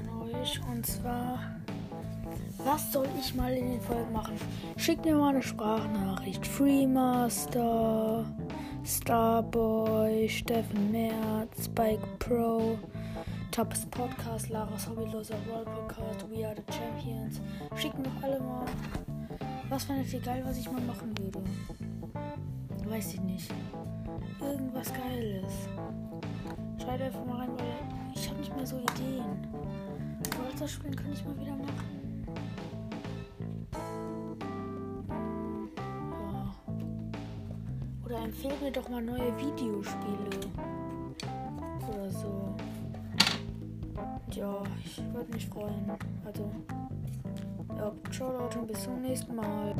an euch und zwar, was soll ich mal in den Folgen machen? Schickt mir mal eine Sprachnachricht. Freemaster, Starboy, Steffen Merz, Spike Pro, Tapas Podcast, Laras Hobbyloser World Podcast, We Are the Champions. Schickt mir alle mal. Was fandet ihr geil, was ich mal machen würde? Weiß ich nicht. Irgendwas Geiles. Bolzer spielen kann ich mal wieder machen. Oder empfehlt mir doch mal neue Videospiele. Oder so. Ja, ich würde mich freuen. Also, ja, ciao Leute, bis zum nächsten Mal.